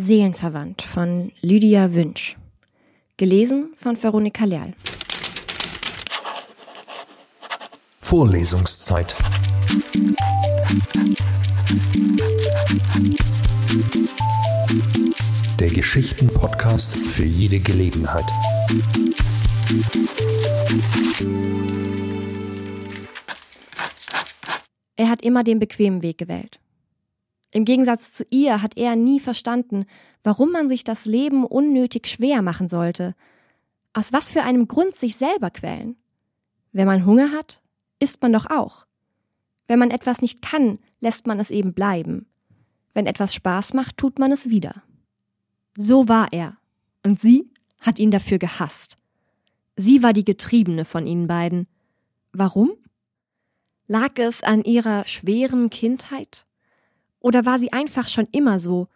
Seelenverwandt von Lydia Wünsch. Gelesen von Veronika Leal. Vorlesungszeit. Der Geschichten-Podcast für jede Gelegenheit. Er hat immer den bequemen Weg gewählt. Im Gegensatz zu ihr hat er nie verstanden, warum man sich das Leben unnötig schwer machen sollte. Aus was für einem Grund sich selber quälen? Wenn man Hunger hat, isst man doch auch. Wenn man etwas nicht kann, lässt man es eben bleiben. Wenn etwas Spaß macht, tut man es wieder. So war er. Und sie hat ihn dafür gehasst. Sie war die Getriebene von ihnen beiden. Warum? Lag es an ihrer schweren Kindheit? Oder war sie einfach schon immer so?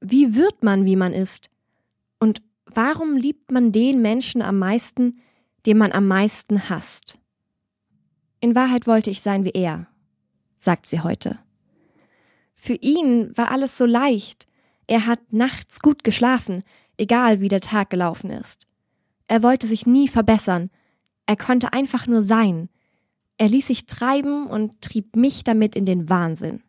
Wie wird man, wie man ist? Und warum liebt man den Menschen am meisten, den man am meisten hasst? In Wahrheit wollte ich sein wie er, sagt sie heute. Für ihn war alles so leicht. Er hat nachts gut geschlafen, egal wie der Tag gelaufen ist. Er wollte sich nie verbessern. Er konnte einfach nur sein. Er ließ sich treiben und trieb mich damit in den Wahnsinn.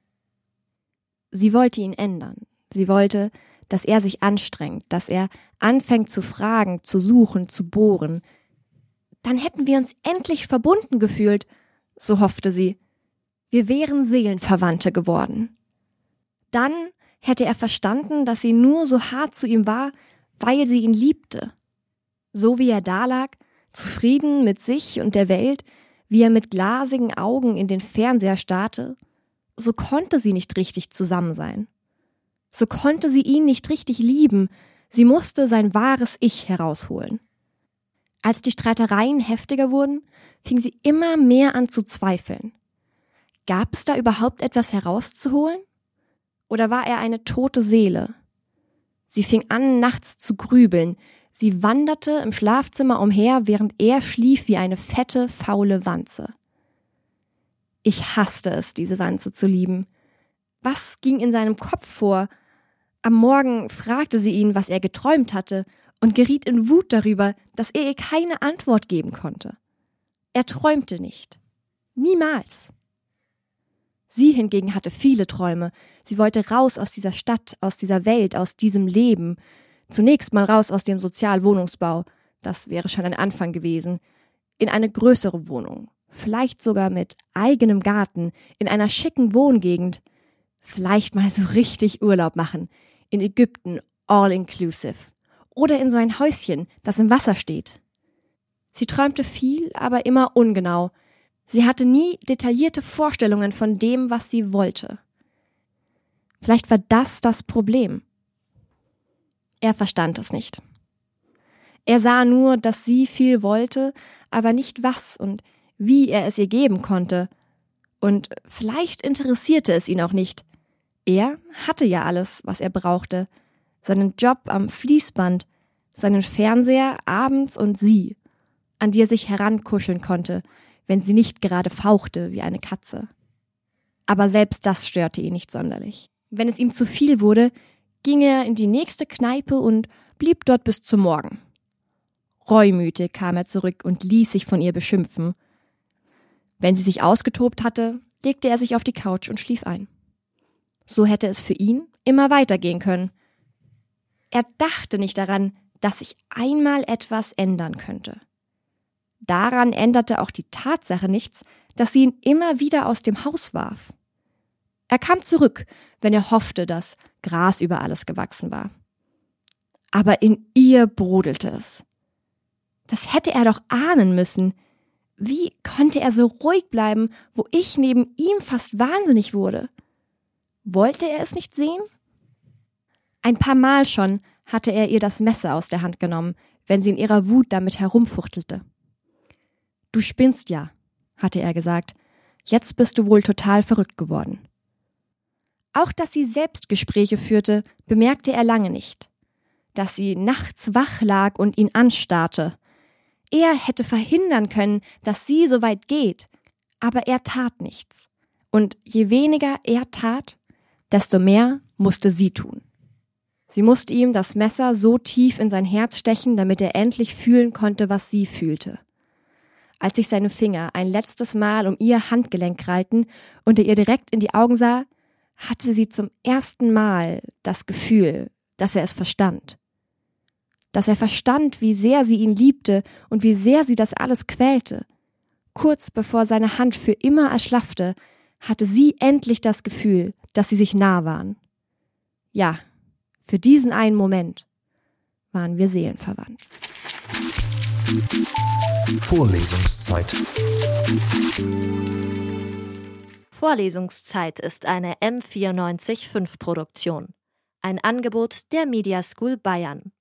Sie wollte ihn ändern. Sie wollte, dass er sich anstrengt, dass er anfängt zu fragen, zu suchen, zu bohren. Dann hätten wir uns endlich verbunden gefühlt, so hoffte sie. Wir wären Seelenverwandte geworden. Dann hätte er verstanden, dass sie nur so hart zu ihm war, weil sie ihn liebte. So wie er dalag, zufrieden mit sich und der Welt, wie er mit glasigen Augen in den Fernseher starrte, so konnte sie nicht richtig zusammen sein. So konnte sie ihn nicht richtig lieben, sie musste sein wahres Ich herausholen. Als die Streitereien heftiger wurden, fing sie immer mehr an zu zweifeln. Gab es da überhaupt etwas herauszuholen? Oder war er eine tote Seele? Sie fing an, nachts zu grübeln. Sie wanderte im Schlafzimmer umher, während er schlief wie eine fette, faule Wanze. Ich hasste es, diese Wanze zu lieben. Was ging in seinem Kopf vor? Am Morgen fragte sie ihn, was er geträumt hatte, und geriet in Wut darüber, dass er ihr keine Antwort geben konnte. Er träumte nicht. Niemals. Sie hingegen hatte viele Träume. Sie wollte raus aus dieser Stadt, aus dieser Welt, aus diesem Leben. Zunächst mal raus aus dem Sozialwohnungsbau. Das wäre schon ein Anfang gewesen. In eine größere Wohnung, vielleicht sogar mit eigenem Garten, in einer schicken Wohngegend, vielleicht mal so richtig Urlaub machen, in Ägypten, all inclusive, oder in so ein Häuschen, das im Wasser steht. Sie träumte viel, aber immer ungenau. Sie hatte nie detaillierte Vorstellungen von dem, was sie wollte. Vielleicht war das das Problem. Er verstand es nicht. Er sah nur, dass sie viel wollte, aber nicht was und wie er es ihr geben konnte. Und vielleicht interessierte es ihn auch nicht. Er hatte ja alles, was er brauchte. Seinen Job am Fließband, seinen Fernseher abends und sie, an die er sich herankuscheln konnte, wenn sie nicht gerade fauchte wie eine Katze. Aber selbst das störte ihn nicht sonderlich. Wenn es ihm zu viel wurde, ging er in die nächste Kneipe und blieb dort bis zum Morgen. Reumütig kam er zurück und ließ sich von ihr beschimpfen, wenn sie sich ausgetobt hatte, legte er sich auf die Couch und schlief ein. So hätte es für ihn immer weitergehen können. Er dachte nicht daran, dass sich einmal etwas ändern könnte. Daran änderte auch die Tatsache nichts, dass sie ihn immer wieder aus dem Haus warf. Er kam zurück, wenn er hoffte, dass Gras über alles gewachsen war. Aber in ihr brodelte es. Das hätte er doch ahnen müssen. Wie konnte er so ruhig bleiben, wo ich neben ihm fast wahnsinnig wurde? Wollte er es nicht sehen? Ein paar Mal schon hatte er ihr das Messer aus der Hand genommen, wenn sie in ihrer Wut damit herumfuchtelte. Du spinnst ja, hatte er gesagt. Jetzt bist du wohl total verrückt geworden. Auch dass sie Selbstgespräche führte, bemerkte er lange nicht. Dass sie nachts wach lag und ihn anstarrte, er hätte verhindern können, dass sie so weit geht, aber er tat nichts. Und je weniger er tat, desto mehr musste sie tun. Sie musste ihm das Messer so tief in sein Herz stechen, damit er endlich fühlen konnte, was sie fühlte. Als sich seine Finger ein letztes Mal um ihr Handgelenk krallten und er ihr direkt in die Augen sah, hatte sie zum ersten Mal das Gefühl, dass er es verstand. Dass er verstand, wie sehr sie ihn liebte und wie sehr sie das alles quälte. Kurz bevor seine Hand für immer erschlaffte, hatte sie endlich das Gefühl, dass sie sich nah waren. Ja, für diesen einen Moment waren wir seelenverwandt. Vorlesungszeit. Vorlesungszeit ist eine M945 Produktion. Ein Angebot der Media School Bayern.